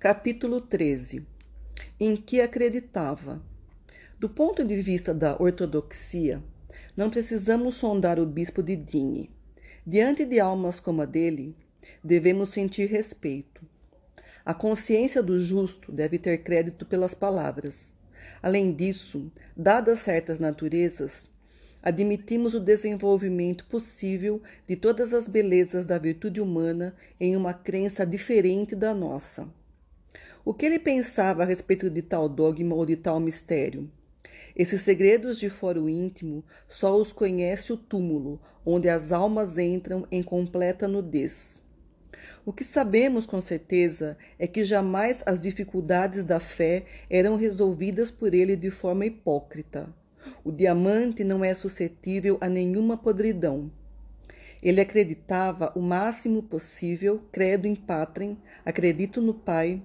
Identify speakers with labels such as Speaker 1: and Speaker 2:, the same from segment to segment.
Speaker 1: Capítulo 13 Em que acreditava. Do ponto de vista da ortodoxia, não precisamos sondar o bispo de Digne. Diante de almas como a dele, devemos sentir respeito. A consciência do justo deve ter crédito pelas palavras. Além disso, dadas certas naturezas, admitimos o desenvolvimento possível de todas as belezas da virtude humana em uma crença diferente da nossa. O que ele pensava a respeito de tal dogma ou de tal mistério? Esses segredos de foro íntimo só os conhece o túmulo, onde as almas entram em completa nudez. O que sabemos com certeza é que jamais as dificuldades da fé eram resolvidas por ele de forma hipócrita. O diamante não é suscetível a nenhuma podridão. Ele acreditava o máximo possível, credo in patrem, acredito no Pai,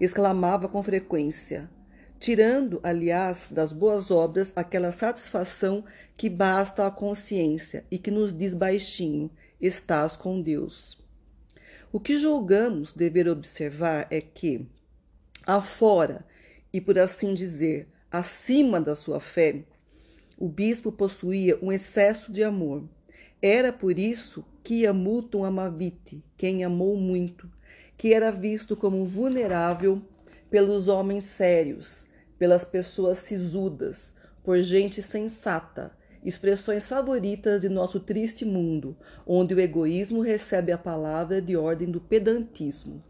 Speaker 1: exclamava com frequência, tirando, aliás, das boas obras aquela satisfação que basta à consciência e que nos diz baixinho: estás com Deus. O que julgamos dever observar é que, afora e por assim dizer, acima da sua fé, o bispo possuía um excesso de amor. Era por isso que amutum amavite, quem amou muito, que era visto como vulnerável pelos homens sérios, pelas pessoas sisudas, por gente sensata, expressões favoritas de nosso triste mundo, onde o egoísmo recebe a palavra de ordem do pedantismo.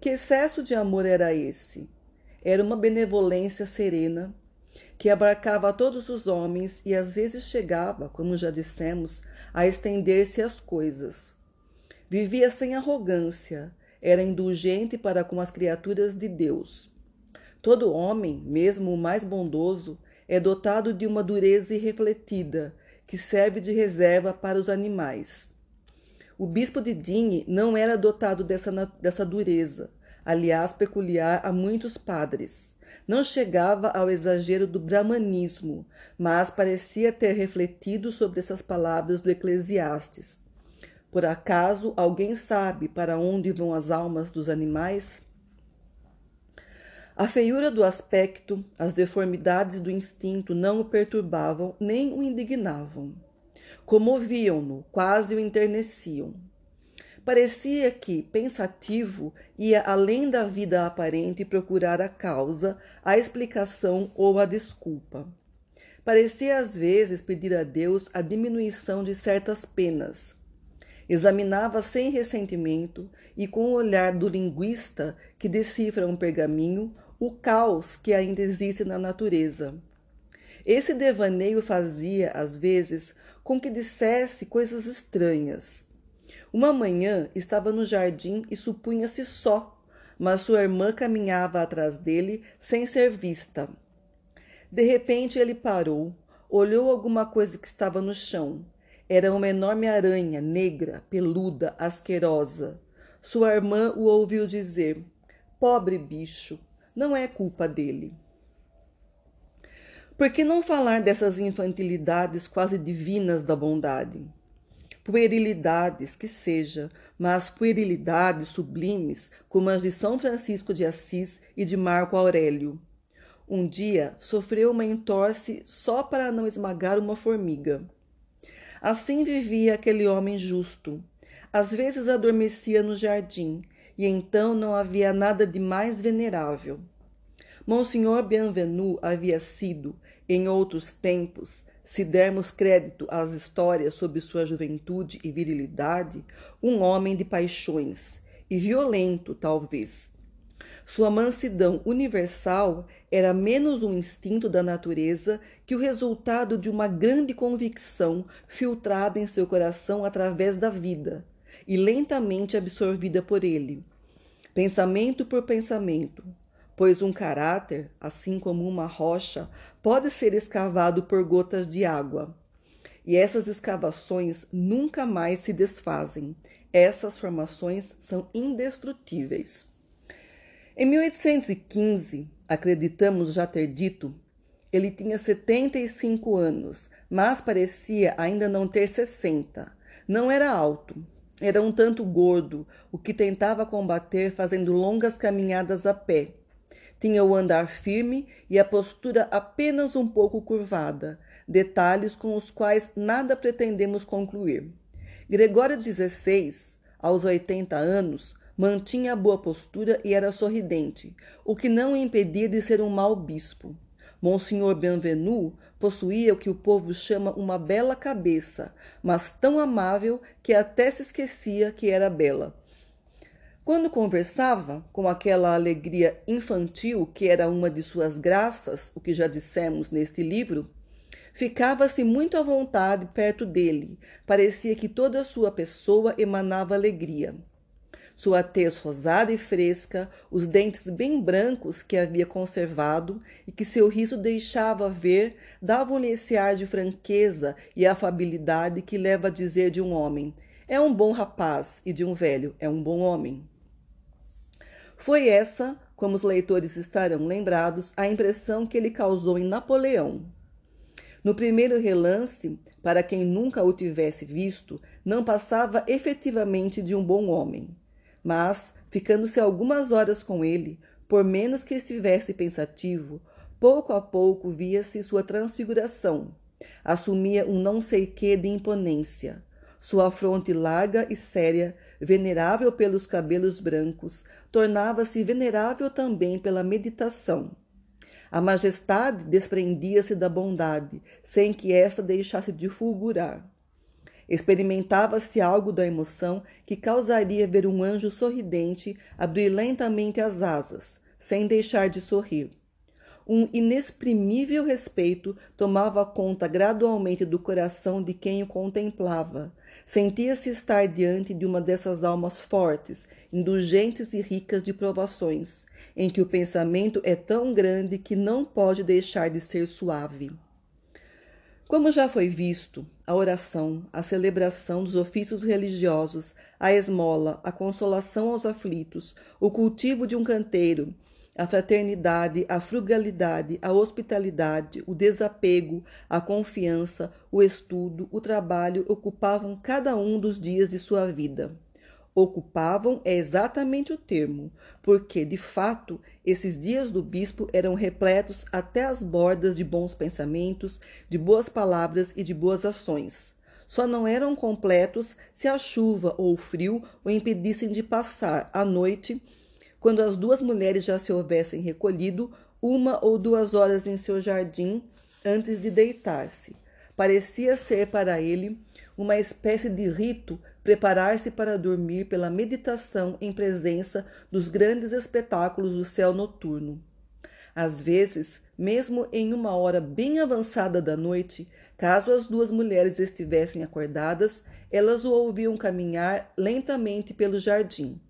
Speaker 1: Que excesso de amor era esse? Era uma benevolência serena que abarcava todos os homens e às vezes chegava, como já dissemos, a estender-se às coisas. Vivia sem arrogância, era indulgente para com as criaturas de Deus. Todo homem, mesmo o mais bondoso, é dotado de uma dureza irrefletida, que serve de reserva para os animais. O bispo de Digne não era dotado dessa, dessa dureza, aliás, peculiar a muitos padres. Não chegava ao exagero do brahmanismo, mas parecia ter refletido sobre essas palavras do Eclesiastes. Por acaso alguém sabe para onde vão as almas dos animais? A feiura do aspecto, as deformidades do instinto não o perturbavam nem o indignavam. Comoviam-no, quase o enterneciam. Parecia que, pensativo, ia além da vida aparente procurar a causa, a explicação ou a desculpa. Parecia às vezes pedir a Deus a diminuição de certas penas, Examinava sem ressentimento e com o olhar do linguista que decifra um pergaminho o caos que ainda existe na natureza. Esse devaneio fazia, às vezes, com que dissesse coisas estranhas. Uma manhã estava no jardim e supunha-se só, mas sua irmã caminhava atrás dele sem ser vista. De repente ele parou, olhou alguma coisa que estava no chão era uma enorme aranha, negra, peluda, asquerosa. Sua irmã o ouviu dizer: Pobre bicho, não é culpa dele. Por que não falar dessas infantilidades quase divinas da bondade? Puerilidades que seja, mas puerilidades sublimes como as de São Francisco de Assis e de Marco Aurélio. Um dia sofreu uma entorse só para não esmagar uma formiga. Assim vivia aquele homem justo. Às vezes adormecia no jardim, e então não havia nada de mais venerável. Monsenhor Bienvenu havia sido, em outros tempos, se dermos crédito às histórias sobre sua juventude e virilidade, um homem de paixões, e violento, talvez, sua mansidão universal era menos um instinto da natureza que o resultado de uma grande convicção filtrada em seu coração através da vida e lentamente absorvida por ele, pensamento por pensamento, pois um caráter, assim como uma rocha, pode ser escavado por gotas de água. E essas escavações nunca mais se desfazem. Essas formações são indestrutíveis. Em 1815, acreditamos já ter dito, ele tinha 75 anos, mas parecia ainda não ter 60. Não era alto. Era um tanto gordo, o que tentava combater fazendo longas caminhadas a pé. Tinha o andar firme e a postura apenas um pouco curvada, detalhes com os quais nada pretendemos concluir. Gregório XVI, aos 80 anos, mantinha a boa postura e era sorridente, o que não o impedia de ser um mau bispo. Monsenhor Bienvenu possuía o que o povo chama uma bela cabeça, mas tão amável que até se esquecia que era bela. Quando conversava, com aquela alegria infantil que era uma de suas graças, o que já dissemos neste livro, ficava-se muito à vontade perto dele. Parecia que toda a sua pessoa emanava alegria. Sua tez rosada e fresca, os dentes bem brancos que havia conservado e que seu riso deixava ver, davam-lhe esse ar de franqueza e afabilidade que leva a dizer de um homem: é um bom rapaz, e de um velho: é um bom homem. Foi essa, como os leitores estarão lembrados, a impressão que ele causou em Napoleão. No primeiro relance, para quem nunca o tivesse visto, não passava efetivamente de um bom homem. Mas, ficando-se algumas horas com ele, por menos que estivesse pensativo, pouco a pouco via-se sua transfiguração. Assumia um não sei que de imponência. Sua fronte larga e séria, venerável pelos cabelos brancos, tornava-se venerável também pela meditação. A majestade desprendia-se da bondade, sem que esta deixasse de fulgurar. Experimentava-se algo da emoção que causaria ver um anjo sorridente abrir lentamente as asas, sem deixar de sorrir. Um inexprimível respeito tomava conta gradualmente do coração de quem o contemplava. Sentia-se estar diante de uma dessas almas fortes, indulgentes e ricas de provações, em que o pensamento é tão grande que não pode deixar de ser suave. Como já foi visto, a oração, a celebração dos ofícios religiosos, a esmola, a consolação aos aflitos, o cultivo de um canteiro, a fraternidade, a frugalidade, a hospitalidade, o desapego, a confiança, o estudo, o trabalho ocupavam cada um dos dias de sua vida. Ocupavam é exatamente o termo, porque, de fato, esses dias do bispo eram repletos até as bordas de bons pensamentos, de boas palavras e de boas ações. Só não eram completos se a chuva ou o frio o impedissem de passar a noite, quando as duas mulheres já se houvessem recolhido, uma ou duas horas em seu jardim antes de deitar-se. Parecia ser para ele uma espécie de rito preparar-se para dormir pela meditação em presença dos grandes espetáculos do céu noturno. Às vezes, mesmo em uma hora bem avançada da noite, caso as duas mulheres estivessem acordadas, elas o ouviam caminhar lentamente pelo jardim.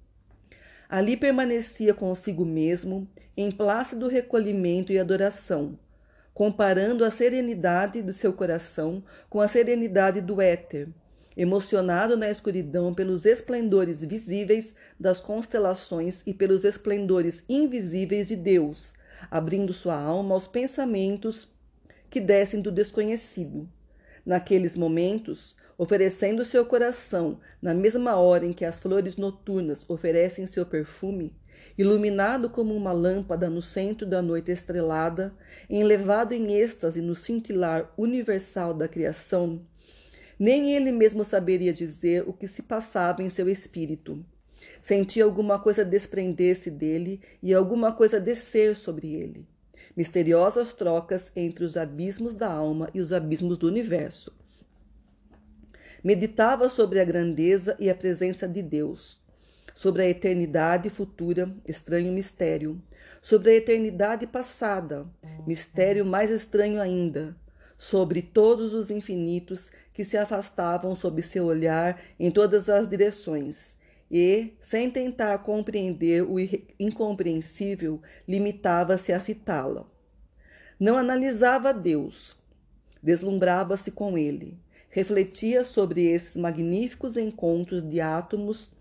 Speaker 1: Ali permanecia consigo mesmo, em plácido recolhimento e adoração, comparando a serenidade do seu coração com a serenidade do éter, emocionado na escuridão pelos esplendores visíveis das constelações e pelos esplendores invisíveis de Deus, abrindo sua alma aos pensamentos que descem do desconhecido. Naqueles momentos, oferecendo seu coração na mesma hora em que as flores noturnas oferecem seu perfume, iluminado como uma lâmpada no centro da noite estrelada, enlevado em êxtase no cintilar universal da criação, nem ele mesmo saberia dizer o que se passava em seu espírito. Sentia alguma coisa desprender-se dele e alguma coisa descer sobre ele. Misteriosas trocas entre os abismos da alma e os abismos do universo. Meditava sobre a grandeza e a presença de Deus, sobre a eternidade futura, estranho mistério, sobre a eternidade passada, mistério mais estranho ainda, sobre todos os infinitos que se afastavam sob seu olhar em todas as direções, e, sem tentar compreender o incompreensível, limitava-se a fitá-la. Não analisava Deus, deslumbrava-se com ele, refletia sobre esses magníficos encontros de átomos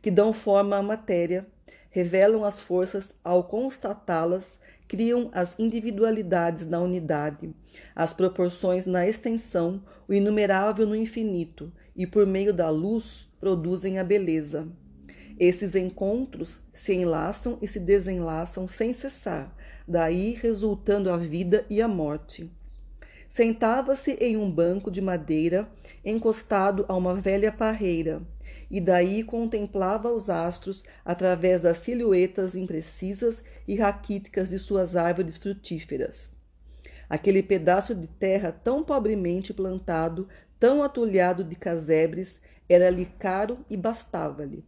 Speaker 1: que dão forma à matéria, revelam as forças ao constatá-las criam as individualidades na unidade, as proporções na extensão, o inumerável no infinito, e por meio da luz produzem a beleza. Esses encontros se enlaçam e se desenlaçam sem cessar, daí resultando a vida e a morte. Sentava-se em um banco de madeira, encostado a uma velha parreira, e daí contemplava os astros através das silhuetas imprecisas e raquíticas de suas árvores frutíferas. Aquele pedaço de terra tão pobremente plantado, tão atulhado de casebres, era-lhe caro e bastava-lhe.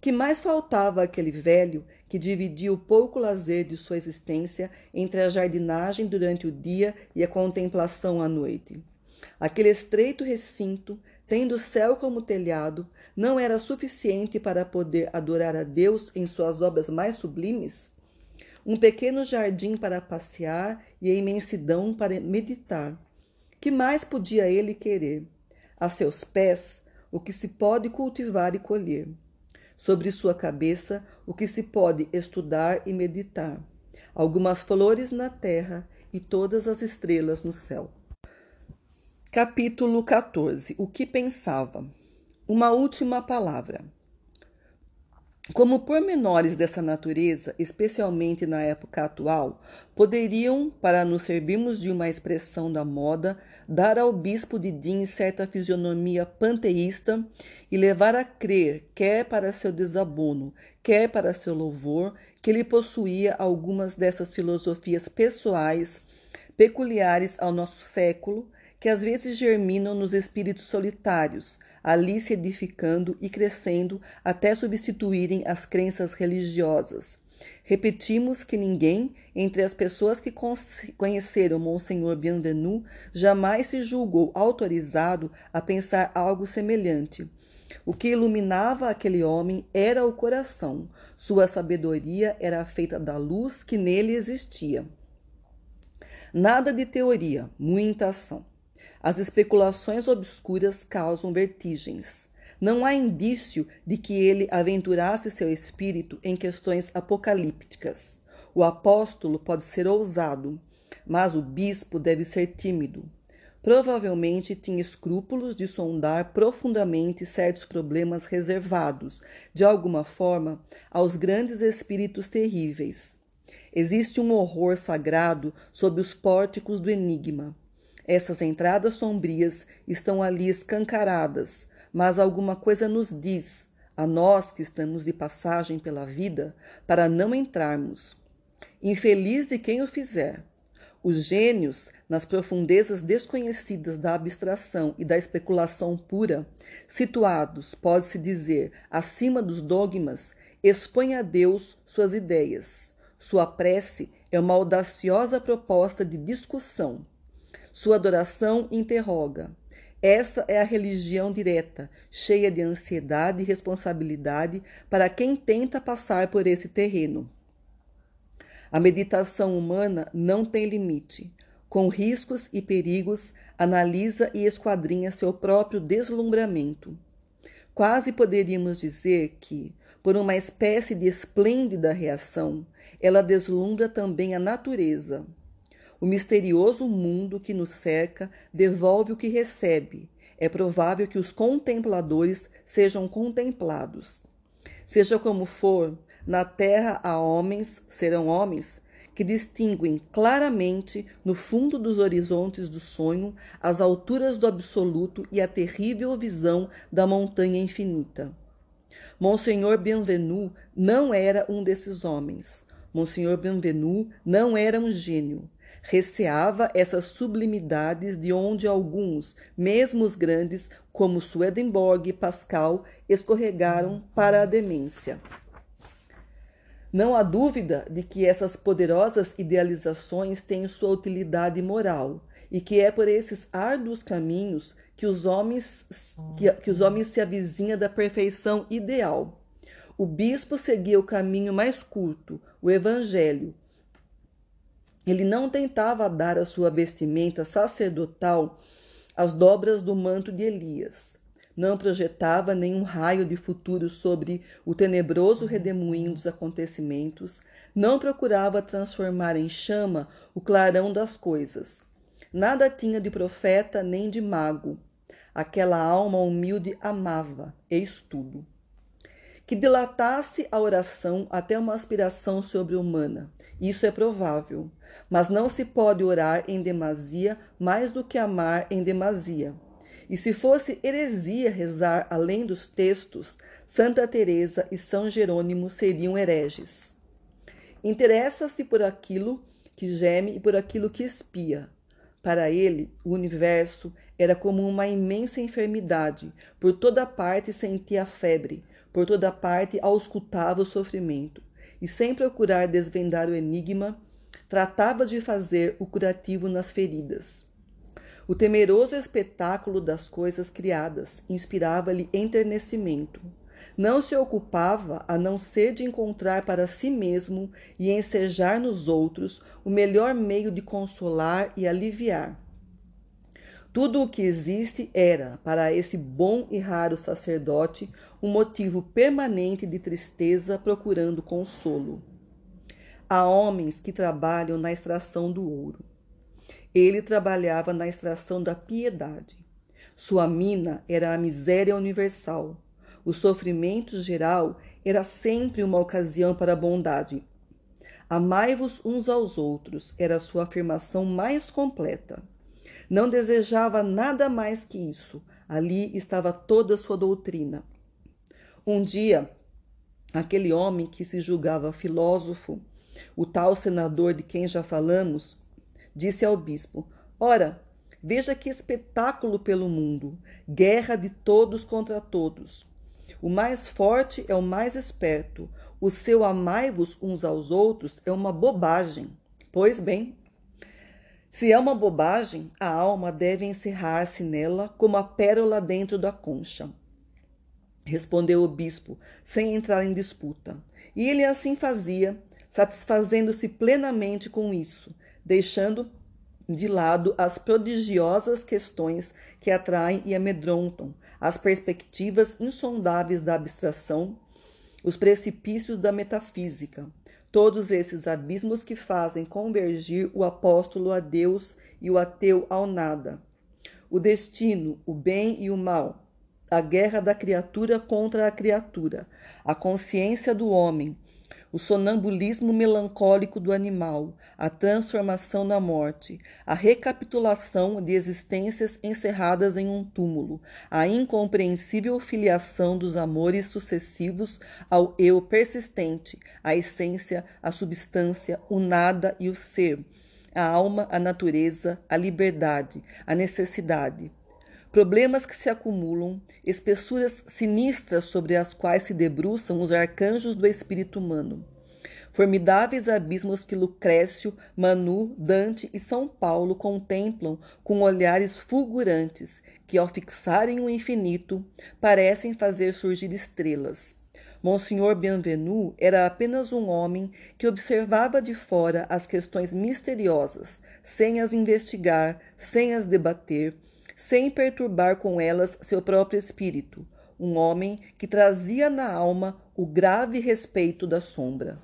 Speaker 1: Que mais faltava àquele velho que dividia o pouco lazer de sua existência entre a jardinagem durante o dia e a contemplação à noite? Aquele estreito recinto, tendo o céu como telhado, não era suficiente para poder adorar a Deus em suas obras mais sublimes? Um pequeno jardim para passear e a imensidão para meditar. Que mais podia ele querer? A seus pés, o que se pode cultivar e colher sobre sua cabeça o que se pode estudar e meditar, algumas flores na terra e todas as estrelas no céu. Capítulo 14 O que pensava? Uma última palavra. Como pormenores dessa natureza, especialmente na época atual, poderiam, para nos servirmos de uma expressão da moda, dar ao bispo de Din certa fisionomia panteísta e levar a crer, quer para seu desabono, quer para seu louvor, que ele possuía algumas dessas filosofias pessoais peculiares ao nosso século, que às vezes germinam nos espíritos solitários, ali se edificando e crescendo até substituírem as crenças religiosas. Repetimos que ninguém, entre as pessoas que conheceram Monsenhor Bienvenu, jamais se julgou autorizado a pensar algo semelhante. O que iluminava aquele homem era o coração. Sua sabedoria era feita da luz que nele existia. Nada de teoria, muita ação. As especulações obscuras causam vertigens. Não há indício de que ele aventurasse seu espírito em questões apocalípticas. O apóstolo pode ser ousado, mas o bispo deve ser tímido. Provavelmente tinha escrúpulos de sondar profundamente certos problemas reservados, de alguma forma, aos grandes espíritos terríveis. Existe um horror sagrado sob os pórticos do enigma. Essas entradas sombrias estão ali escancaradas, mas alguma coisa nos diz, a nós que estamos de passagem pela vida, para não entrarmos. Infeliz de quem o fizer. Os gênios, nas profundezas desconhecidas da abstração e da especulação pura, situados, pode-se dizer, acima dos dogmas, expõem a Deus suas ideias. Sua prece é uma audaciosa proposta de discussão sua adoração interroga. Essa é a religião direta, cheia de ansiedade e responsabilidade para quem tenta passar por esse terreno. A meditação humana não tem limite. Com riscos e perigos, analisa e esquadrinha seu próprio deslumbramento. Quase poderíamos dizer que, por uma espécie de esplêndida reação, ela deslumbra também a natureza. O misterioso mundo que nos cerca devolve o que recebe. É provável que os contempladores sejam contemplados. Seja como for, na terra há homens, serão homens, que distinguem claramente, no fundo dos horizontes do sonho, as alturas do absoluto e a terrível visão da montanha infinita. Monsenhor Bienvenu não era um desses homens. Monsenhor Bienvenu não era um gênio receava essas sublimidades de onde alguns, mesmo os grandes, como Swedenborg e Pascal, escorregaram para a demência. Não há dúvida de que essas poderosas idealizações têm sua utilidade moral e que é por esses árduos caminhos que os homens, que, que os homens se avizinham da perfeição ideal. O bispo seguia o caminho mais curto, o evangelho, ele não tentava dar à sua vestimenta sacerdotal as dobras do manto de Elias. não projetava nenhum raio de futuro sobre o tenebroso redemoinho dos acontecimentos, não procurava transformar em chama o clarão das coisas. Nada tinha de profeta nem de mago. Aquela alma humilde amava, eis tudo. Que dilatasse a oração até uma aspiração sobre-humana. Isso é provável. Mas não se pode orar em demasia mais do que amar em demasia. E se fosse heresia rezar além dos textos, Santa Teresa e São Jerônimo seriam hereges. Interessa-se por aquilo que geme e por aquilo que espia. Para ele, o universo era como uma imensa enfermidade. Por toda parte sentia febre, por toda parte auscultava o sofrimento. E sem procurar desvendar o enigma, tratava de fazer o curativo nas feridas. O temeroso espetáculo das coisas criadas inspirava-lhe enternecimento. Não se ocupava a não ser de encontrar para si mesmo e ensejar nos outros o melhor meio de consolar e aliviar. Tudo o que existe era, para esse bom e raro sacerdote, um motivo permanente de tristeza procurando consolo. Há homens que trabalham na extração do ouro ele trabalhava na extração da piedade. Sua mina era a miséria universal. O sofrimento geral era sempre uma ocasião para a bondade. Amai-vos uns aos outros era a sua afirmação mais completa. Não desejava nada mais que isso. Ali estava toda a sua doutrina. Um dia, aquele homem que se julgava filósofo, o tal senador de quem já falamos, disse ao bispo: Ora, veja que espetáculo pelo mundo guerra de todos contra todos. O mais forte é o mais esperto. O seu amai-vos uns aos outros é uma bobagem. Pois bem, se é uma bobagem, a alma deve encerrar-se nela como a pérola dentro da concha. Respondeu o bispo, sem entrar em disputa. E ele assim fazia, satisfazendo-se plenamente com isso, deixando de lado as prodigiosas questões que atraem e amedrontam, as perspectivas insondáveis da abstração, os precipícios da metafísica, todos esses abismos que fazem convergir o apóstolo a Deus e o ateu ao nada. O destino, o bem e o mal, a guerra da criatura contra a criatura, a consciência do homem, o sonambulismo melancólico do animal, a transformação na morte, a recapitulação de existências encerradas em um túmulo, a incompreensível filiação dos amores sucessivos ao eu persistente, a essência, a substância, o nada e o ser, a alma, a natureza, a liberdade, a necessidade problemas que se acumulam, espessuras sinistras sobre as quais se debruçam os arcanjos do espírito humano. Formidáveis abismos que Lucrécio, Manu, Dante e São Paulo contemplam com olhares fulgurantes, que, ao fixarem o infinito, parecem fazer surgir estrelas. Monsenhor Bienvenu era apenas um homem que observava de fora as questões misteriosas, sem as investigar, sem as debater, sem perturbar com elas seu próprio espírito, um homem que trazia na alma o grave respeito da sombra.